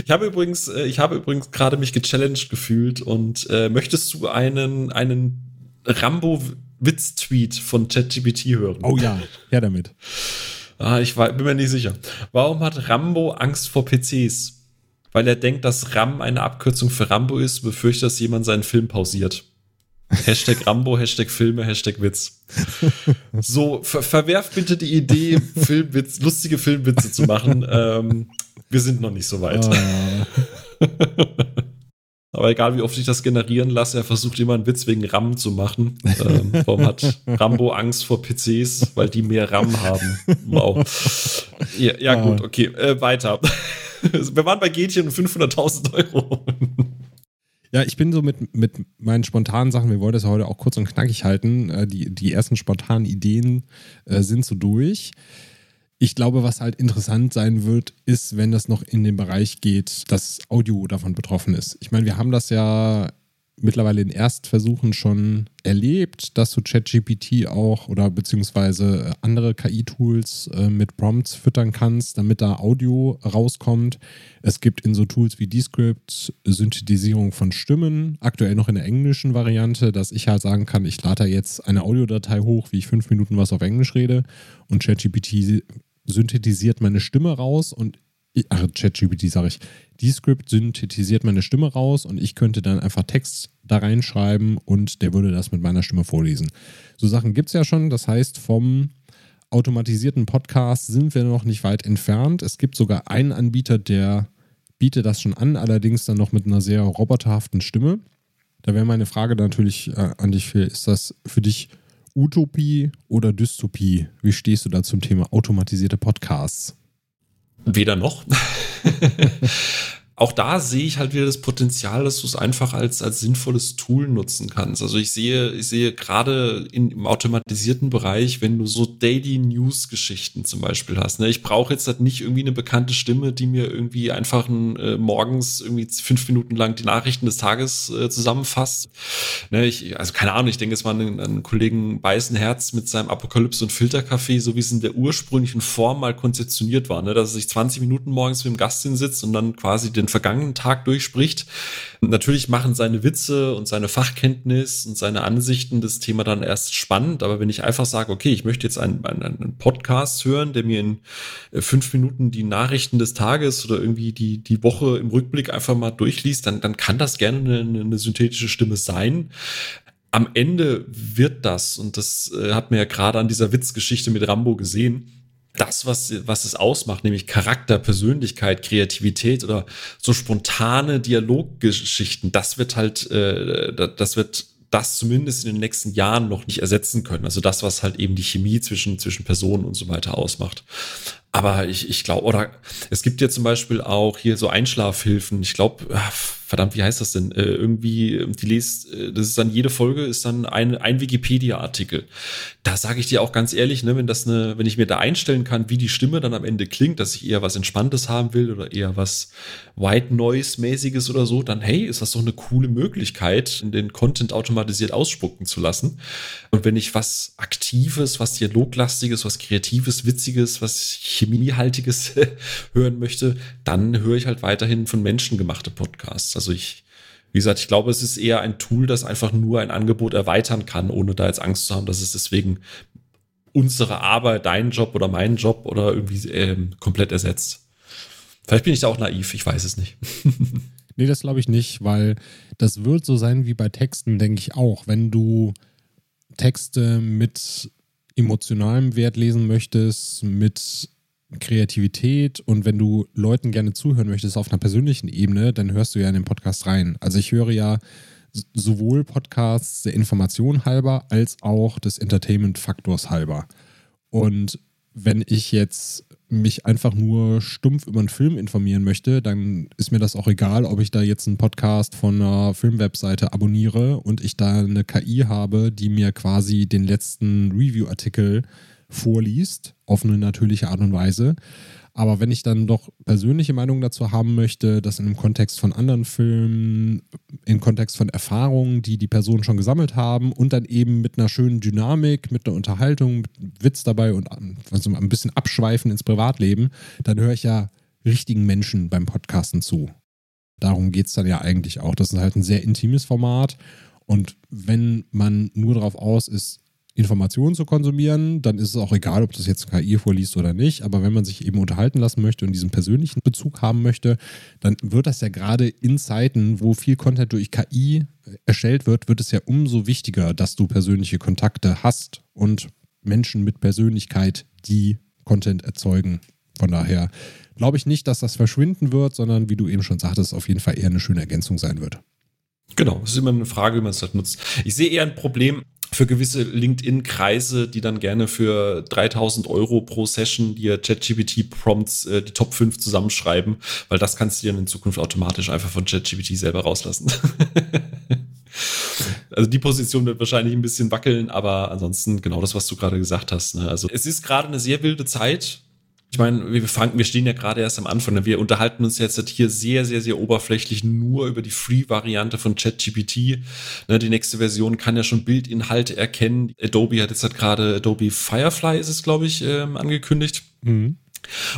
Speaker 2: Ich habe übrigens, äh, ich habe übrigens gerade mich gechallenged gefühlt und äh, möchtest du einen, einen Rambo-Witz-Tweet von ChatGPT hören?
Speaker 1: Oh ja, her damit.
Speaker 2: Ah, ich war, bin mir nicht sicher. Warum hat Rambo Angst vor PCs? Weil er denkt, dass RAM eine Abkürzung für Rambo ist, befürchtet, dass jemand seinen Film pausiert. Hashtag Rambo, Hashtag Filme, Hashtag Witz. So, ver verwerf bitte die Idee, Filmwitz, lustige Filmwitze zu machen. Ähm, wir sind noch nicht so weit. Oh. Aber egal, wie oft ich das generieren lasse, er versucht immer einen Witz wegen RAM zu machen. Ähm, warum hat Rambo Angst vor PCs? Weil die mehr RAM haben. Wow. Ja, ja gut, okay. Äh, weiter. Wir waren bei Gätchen und 500.000 Euro.
Speaker 1: Ja, ich bin so mit, mit meinen spontanen Sachen, wir wollen das ja heute auch kurz und knackig halten. Äh, die, die ersten spontanen Ideen äh, sind so durch. Ich glaube, was halt interessant sein wird, ist, wenn das noch in den Bereich geht, dass Audio davon betroffen ist. Ich meine, wir haben das ja mittlerweile in Erstversuchen schon erlebt, dass du ChatGPT auch oder beziehungsweise andere KI-Tools äh, mit Prompts füttern kannst, damit da Audio rauskommt. Es gibt in so Tools wie Descript Synthetisierung von Stimmen, aktuell noch in der englischen Variante, dass ich halt sagen kann, ich lade jetzt eine Audiodatei hoch, wie ich fünf Minuten was auf Englisch rede und ChatGPT synthetisiert meine Stimme raus und ChatGPT sage ich, Descript synthetisiert meine Stimme raus und ich könnte dann einfach Text da reinschreiben und der würde das mit meiner Stimme vorlesen. So Sachen gibt es ja schon, das heißt, vom automatisierten Podcast sind wir noch nicht weit entfernt. Es gibt sogar einen Anbieter, der bietet das schon an, allerdings dann noch mit einer sehr roboterhaften Stimme. Da wäre meine Frage natürlich äh, an dich, Phil, ist das für dich Utopie oder Dystopie? Wie stehst du da zum Thema automatisierte Podcasts?
Speaker 2: Weder noch. auch da sehe ich halt wieder das Potenzial, dass du es einfach als, als sinnvolles Tool nutzen kannst. Also ich sehe, ich sehe gerade in, im automatisierten Bereich, wenn du so Daily News Geschichten zum Beispiel hast. Ne? Ich brauche jetzt halt nicht irgendwie eine bekannte Stimme, die mir irgendwie einfach ein, äh, morgens irgendwie fünf Minuten lang die Nachrichten des Tages äh, zusammenfasst. Ne? Ich, also keine Ahnung, ich denke jetzt mal an einen Kollegen Beißenherz mit seinem Apokalypse und Filterkaffee, so wie es in der ursprünglichen Form mal konzeptioniert war, ne? dass er sich 20 Minuten morgens mit dem Gast hinsitzt und dann quasi den vergangenen Tag durchspricht. Natürlich machen seine Witze und seine Fachkenntnis und seine Ansichten das Thema dann erst spannend. Aber wenn ich einfach sage, okay, ich möchte jetzt einen, einen, einen Podcast hören, der mir in äh, fünf Minuten die Nachrichten des Tages oder irgendwie die, die Woche im Rückblick einfach mal durchliest, dann, dann kann das gerne eine, eine synthetische Stimme sein am Ende wird das, und das äh, hat man ja gerade an dieser Witzgeschichte mit Rambo gesehen, das, was, was es ausmacht, nämlich Charakter, Persönlichkeit, Kreativität oder so spontane Dialoggeschichten, das wird halt, äh, das wird das zumindest in den nächsten Jahren noch nicht ersetzen können. Also das, was halt eben die Chemie zwischen, zwischen Personen und so weiter ausmacht. Aber ich, ich glaube, oder es gibt ja zum Beispiel auch hier so Einschlafhilfen. Ich glaube, ah, verdammt, wie heißt das denn? Äh, irgendwie, die lest, äh, das ist dann jede Folge, ist dann ein, ein Wikipedia-Artikel. Da sage ich dir auch ganz ehrlich, ne, wenn das eine, wenn ich mir da einstellen kann, wie die Stimme dann am Ende klingt, dass ich eher was Entspanntes haben will oder eher was White Noise-mäßiges oder so, dann hey, ist das doch eine coole Möglichkeit, den Content automatisiert ausspucken zu lassen. Und wenn ich was Aktives, was Dialoglastiges, was Kreatives, Witziges, was Chemiehaltiges hören möchte, dann höre ich halt weiterhin von Menschen gemachte Podcasts. Also ich, wie gesagt, ich glaube, es ist eher ein Tool, das einfach nur ein Angebot erweitern kann, ohne da jetzt Angst zu haben, dass es deswegen unsere Arbeit, deinen Job oder meinen Job oder irgendwie ähm, komplett ersetzt. Vielleicht bin ich da auch naiv, ich weiß es nicht.
Speaker 1: nee, das glaube ich nicht, weil das wird so sein wie bei Texten, denke ich auch. Wenn du Texte mit emotionalem Wert lesen möchtest, mit Kreativität und wenn du Leuten gerne zuhören möchtest auf einer persönlichen Ebene, dann hörst du ja in den Podcast rein. Also ich höre ja sowohl Podcasts der Information halber als auch des Entertainment-Faktors halber. Und wenn ich jetzt mich einfach nur stumpf über einen Film informieren möchte, dann ist mir das auch egal, ob ich da jetzt einen Podcast von einer Filmwebseite abonniere und ich da eine KI habe, die mir quasi den letzten Review-Artikel vorliest, auf eine natürliche Art und Weise. Aber wenn ich dann doch persönliche Meinungen dazu haben möchte, das in einem Kontext von anderen Filmen, im Kontext von Erfahrungen, die die Personen schon gesammelt haben und dann eben mit einer schönen Dynamik, mit einer Unterhaltung, mit Witz dabei und also ein bisschen abschweifen ins Privatleben, dann höre ich ja richtigen Menschen beim Podcasten zu. Darum geht es dann ja eigentlich auch. Das ist halt ein sehr intimes Format und wenn man nur darauf aus ist, Informationen zu konsumieren, dann ist es auch egal, ob das jetzt KI vorliest oder nicht. Aber wenn man sich eben unterhalten lassen möchte und diesen persönlichen Bezug haben möchte, dann wird das ja gerade in Zeiten, wo viel Content durch KI erstellt wird, wird es ja umso wichtiger, dass du persönliche Kontakte hast und Menschen mit Persönlichkeit, die Content erzeugen. Von daher glaube ich nicht, dass das verschwinden wird, sondern wie du eben schon sagtest, auf jeden Fall eher eine schöne Ergänzung sein wird.
Speaker 2: Genau, es ist immer eine Frage, wie man es halt nutzt. Ich sehe eher ein Problem für gewisse LinkedIn-Kreise, die dann gerne für 3000 Euro pro Session dir ChatGPT-Prompts äh, die Top 5 zusammenschreiben, weil das kannst du dann in Zukunft automatisch einfach von ChatGPT selber rauslassen. also die Position wird wahrscheinlich ein bisschen wackeln, aber ansonsten genau das, was du gerade gesagt hast. Ne? Also es ist gerade eine sehr wilde Zeit ich meine, wir fangen, wir stehen ja gerade erst am Anfang. Wir unterhalten uns jetzt hier sehr, sehr, sehr oberflächlich nur über die Free-Variante von ChatGPT. Ne, die nächste Version kann ja schon Bildinhalte erkennen. Adobe hat jetzt halt gerade Adobe Firefly ist es, glaube ich, ähm, angekündigt. Mhm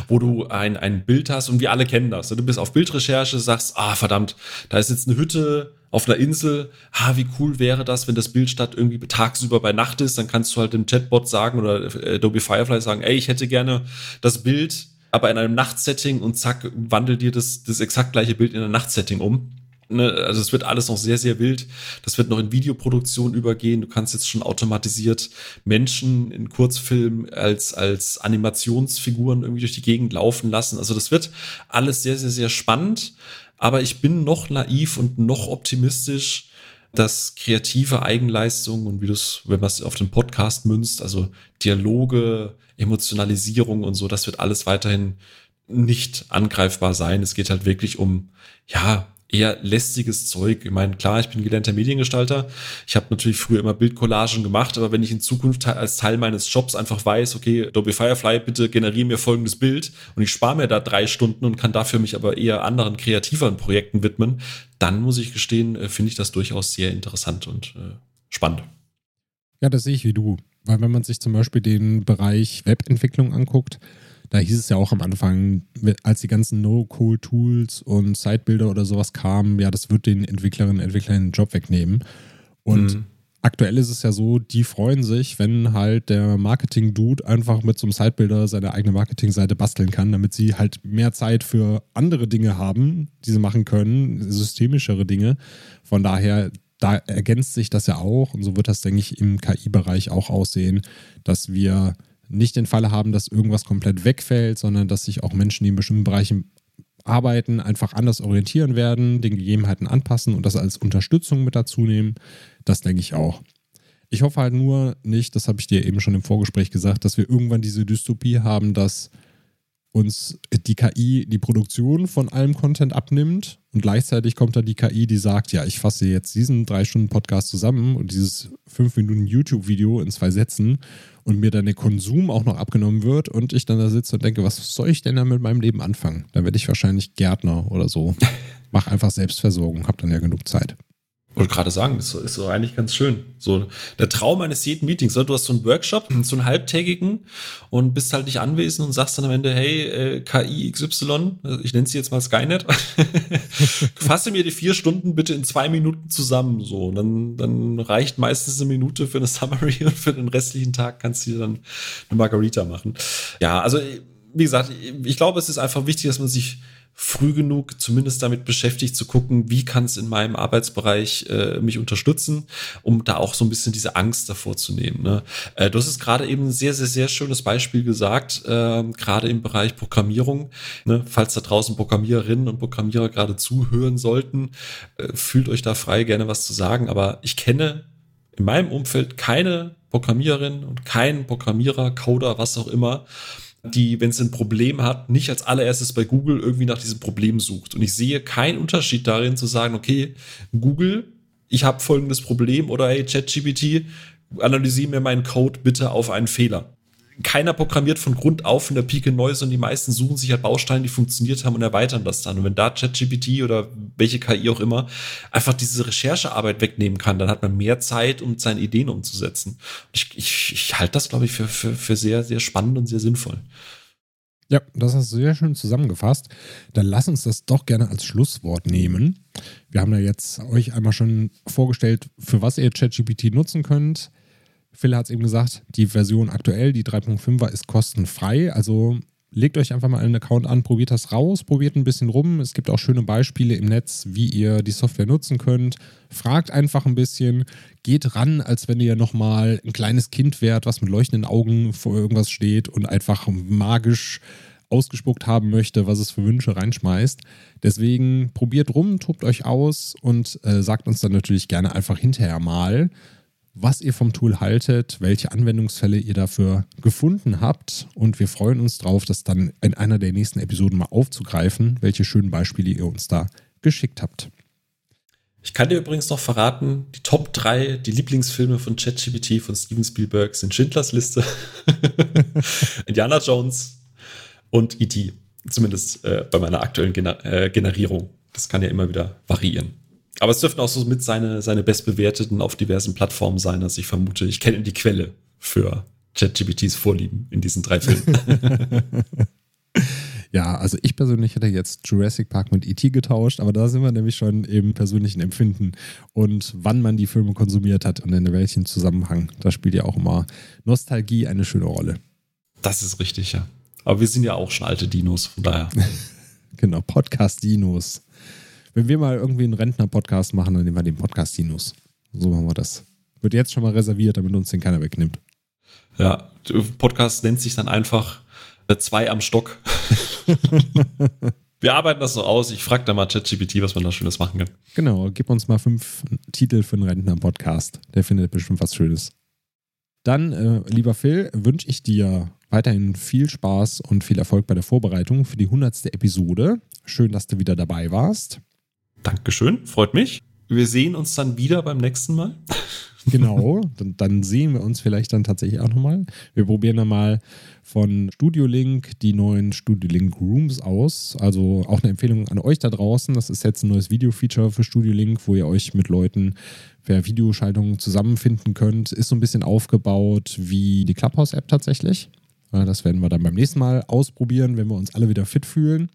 Speaker 2: wo du ein, ein Bild hast und wir alle kennen das. Du bist auf Bildrecherche, sagst, ah, verdammt, da ist jetzt eine Hütte auf einer Insel. Ha, wie cool wäre das, wenn das Bild statt irgendwie tagsüber bei Nacht ist, dann kannst du halt dem Chatbot sagen oder Adobe Firefly sagen, ey, ich hätte gerne das Bild, aber in einem Nachtsetting und zack, wandel dir das, das exakt gleiche Bild in ein Nachtsetting um. Ne, also es wird alles noch sehr, sehr wild. Das wird noch in Videoproduktion übergehen. Du kannst jetzt schon automatisiert Menschen in Kurzfilmen als, als Animationsfiguren irgendwie durch die Gegend laufen lassen. Also das wird alles sehr, sehr, sehr spannend. Aber ich bin noch naiv und noch optimistisch, dass kreative Eigenleistungen und wie du es, wenn man es auf den Podcast münzt, also Dialoge, Emotionalisierung und so, das wird alles weiterhin nicht angreifbar sein. Es geht halt wirklich um, ja, eher lästiges Zeug. Ich meine, klar, ich bin gelernter Mediengestalter. Ich habe natürlich früher immer Bildcollagen gemacht, aber wenn ich in Zukunft als Teil meines Jobs einfach weiß, okay, Adobe Firefly, bitte generiere mir folgendes Bild und ich spare mir da drei Stunden und kann dafür mich aber eher anderen kreativeren Projekten widmen, dann muss ich gestehen, äh, finde ich das durchaus sehr interessant und äh, spannend.
Speaker 1: Ja, das sehe ich wie du. Weil wenn man sich zum Beispiel den Bereich Webentwicklung anguckt, da hieß es ja auch am Anfang, als die ganzen No-Code-Tools und Sidebilder oder sowas kamen, ja, das wird den Entwicklerinnen und Entwicklern den Job wegnehmen. Und mhm. aktuell ist es ja so, die freuen sich, wenn halt der Marketing-Dude einfach mit so einem Sidebilder seine eigene Marketingseite basteln kann, damit sie halt mehr Zeit für andere Dinge haben, die sie machen können, systemischere Dinge. Von daher, da ergänzt sich das ja auch und so wird das, denke ich, im KI-Bereich auch aussehen, dass wir nicht den Fall haben, dass irgendwas komplett wegfällt, sondern dass sich auch Menschen, die in bestimmten Bereichen arbeiten, einfach anders orientieren werden, den Gegebenheiten anpassen und das als Unterstützung mit dazu nehmen. Das denke ich auch. Ich hoffe halt nur nicht, das habe ich dir eben schon im Vorgespräch gesagt, dass wir irgendwann diese Dystopie haben, dass uns die KI die Produktion von allem Content abnimmt und gleichzeitig kommt dann die KI, die sagt, ja, ich fasse jetzt diesen drei Stunden Podcast zusammen und dieses fünf Minuten YouTube-Video in zwei Sätzen und mir dann der Konsum auch noch abgenommen wird und ich dann da sitze und denke, was soll ich denn da mit meinem Leben anfangen? Dann werde ich wahrscheinlich Gärtner oder so. Mach einfach Selbstversorgung, hab dann ja genug Zeit.
Speaker 2: Wollte gerade sagen, das ist so eigentlich ganz schön. So der Traum eines jeden Meetings. Du hast so einen Workshop, so einen halbtägigen und bist halt nicht anwesend und sagst dann am Ende, hey, äh, KI XY, ich nenne sie jetzt mal Skynet, fasse mir die vier Stunden bitte in zwei Minuten zusammen. So, und dann, dann reicht meistens eine Minute für eine Summary und für den restlichen Tag kannst du dir dann eine Margarita machen. Ja, also wie gesagt, ich glaube, es ist einfach wichtig, dass man sich früh genug zumindest damit beschäftigt zu gucken, wie kann es in meinem Arbeitsbereich äh, mich unterstützen, um da auch so ein bisschen diese Angst davor zu nehmen. Ne? Äh, du hast es gerade eben ein sehr, sehr, sehr schönes Beispiel gesagt, äh, gerade im Bereich Programmierung. Ne? Falls da draußen Programmiererinnen und Programmierer gerade zuhören sollten, äh, fühlt euch da frei, gerne was zu sagen. Aber ich kenne in meinem Umfeld keine Programmiererin und keinen Programmierer, Coder, was auch immer, die, wenn es ein Problem hat, nicht als allererstes bei Google irgendwie nach diesem Problem sucht. Und ich sehe keinen Unterschied darin zu sagen, okay, Google, ich habe folgendes Problem oder hey, ChatGPT, analysiere mir meinen Code bitte auf einen Fehler keiner programmiert von Grund auf in der Pike neu, sondern die meisten suchen sich halt Bausteine, die funktioniert haben und erweitern das dann. Und wenn da ChatGPT oder welche KI auch immer einfach diese Recherchearbeit wegnehmen kann, dann hat man mehr Zeit, um seine Ideen umzusetzen. Ich, ich, ich halte das, glaube ich, für, für, für sehr, sehr spannend und sehr sinnvoll.
Speaker 1: Ja, das hast du sehr schön zusammengefasst. Dann lass uns das doch gerne als Schlusswort nehmen. Wir haben ja jetzt euch einmal schon vorgestellt, für was ihr ChatGPT nutzen könnt Phil hat es eben gesagt, die Version aktuell, die 3.5er, ist kostenfrei. Also legt euch einfach mal einen Account an, probiert das raus, probiert ein bisschen rum. Es gibt auch schöne Beispiele im Netz, wie ihr die Software nutzen könnt. Fragt einfach ein bisschen, geht ran, als wenn ihr nochmal ein kleines Kind wärt, was mit leuchtenden Augen vor irgendwas steht und einfach magisch ausgespuckt haben möchte, was es für Wünsche reinschmeißt. Deswegen probiert rum, tobt euch aus und äh, sagt uns dann natürlich gerne einfach hinterher mal, was ihr vom Tool haltet, welche Anwendungsfälle ihr dafür gefunden habt. Und wir freuen uns drauf, das dann in einer der nächsten Episoden mal aufzugreifen, welche schönen Beispiele ihr uns da geschickt habt.
Speaker 2: Ich kann dir übrigens noch verraten, die Top 3, die Lieblingsfilme von ChatGPT von Steven Spielberg sind Schindlers Liste, Indiana Jones und E.T. Zumindest äh, bei meiner aktuellen Gener äh, Generierung. Das kann ja immer wieder variieren. Aber es dürften auch so mit seine, seine bestbewerteten auf diversen Plattformen sein. Also ich vermute, ich kenne die Quelle für ChatGPTs Vorlieben in diesen drei Filmen.
Speaker 1: ja, also ich persönlich hätte jetzt Jurassic Park mit E.T. getauscht, aber da sind wir nämlich schon im persönlichen Empfinden und wann man die Filme konsumiert hat und in welchem Zusammenhang. Da spielt ja auch immer Nostalgie eine schöne Rolle.
Speaker 2: Das ist richtig, ja. Aber wir sind ja auch schon alte Dinos, von daher.
Speaker 1: genau, Podcast-Dinos. Wenn wir mal irgendwie einen Rentner-Podcast machen, dann nehmen wir den Podcast-Dinos. So machen wir das. Wird jetzt schon mal reserviert, damit uns den keiner wegnimmt.
Speaker 2: Ja, Podcast nennt sich dann einfach äh, zwei am Stock. wir arbeiten das so aus. Ich frage da mal ChatGPT, was man da Schönes machen kann.
Speaker 1: Genau, gib uns mal fünf Titel für einen Rentner-Podcast. Der findet bestimmt was Schönes. Dann, äh, lieber Phil, wünsche ich dir weiterhin viel Spaß und viel Erfolg bei der Vorbereitung für die 100. Episode. Schön, dass du wieder dabei warst.
Speaker 2: Dankeschön, freut mich. Wir sehen uns dann wieder beim nächsten Mal.
Speaker 1: Genau, dann, dann, sehen wir uns vielleicht dann tatsächlich auch nochmal. Wir probieren dann mal von Studio Link die neuen Studio Link Rooms aus. Also auch eine Empfehlung an euch da draußen. Das ist jetzt ein neues Video-Feature für Studio Link, wo ihr euch mit Leuten per Videoschaltung zusammenfinden könnt. Ist so ein bisschen aufgebaut wie die Clubhouse-App tatsächlich. Das werden wir dann beim nächsten Mal ausprobieren, wenn wir uns alle wieder fit fühlen.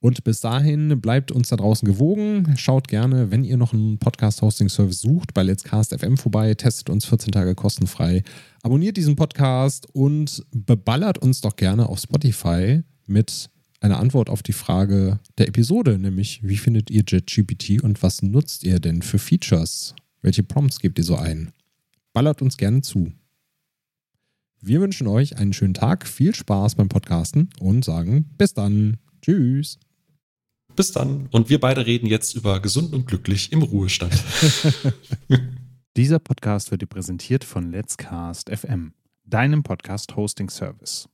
Speaker 1: Und bis dahin bleibt uns da draußen gewogen. Schaut gerne, wenn ihr noch einen Podcast-Hosting-Service sucht, bei Let's Cast FM vorbei. Testet uns 14 Tage kostenfrei. Abonniert diesen Podcast und beballert uns doch gerne auf Spotify mit einer Antwort auf die Frage der Episode, nämlich wie findet ihr JetGPT und was nutzt ihr denn für Features? Welche Prompts gebt ihr so ein? Ballert uns gerne zu. Wir wünschen euch einen schönen Tag, viel Spaß beim Podcasten und sagen bis dann. Tschüss.
Speaker 2: Bis dann. Und wir beide reden jetzt über gesund und glücklich im Ruhestand.
Speaker 3: Dieser Podcast wird dir präsentiert von Let's Cast FM, deinem Podcast-Hosting-Service.